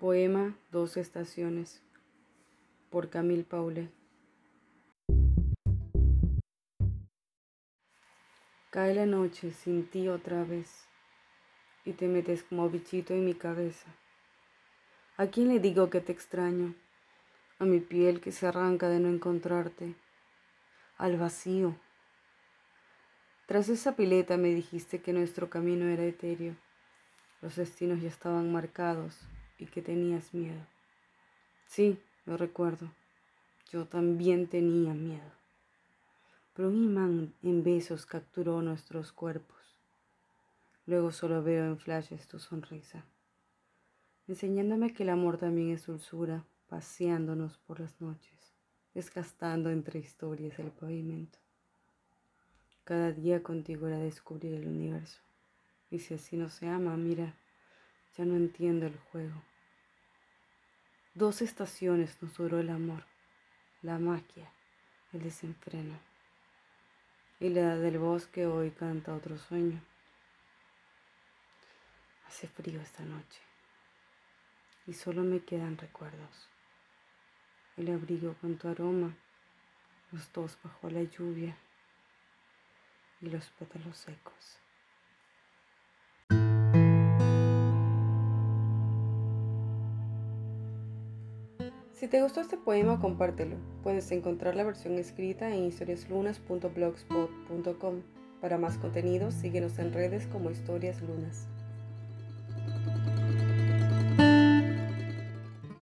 Poema Dos Estaciones por Camille Paulet. Cae la noche sin ti otra vez y te metes como bichito en mi cabeza. ¿A quién le digo que te extraño? A mi piel que se arranca de no encontrarte, al vacío. Tras esa pileta me dijiste que nuestro camino era etéreo, los destinos ya estaban marcados y que tenías miedo. Sí, lo recuerdo. Yo también tenía miedo. Pero un imán en besos capturó nuestros cuerpos. Luego solo veo en flashes tu sonrisa, enseñándome que el amor también es dulzura, paseándonos por las noches, desgastando entre historias el pavimento. Cada día contigo era descubrir el universo. Y si así no se ama, mira, ya no entiendo el juego. Dos estaciones nos duró el amor, la magia, el desenfreno. Y la edad del bosque hoy canta otro sueño. Hace frío esta noche y solo me quedan recuerdos. El abrigo con tu aroma, los dos bajo la lluvia y los pétalos secos. Si te gustó este poema, compártelo. Puedes encontrar la versión escrita en historiaslunas.blogspot.com. Para más contenido, síguenos en redes como Historias Lunas.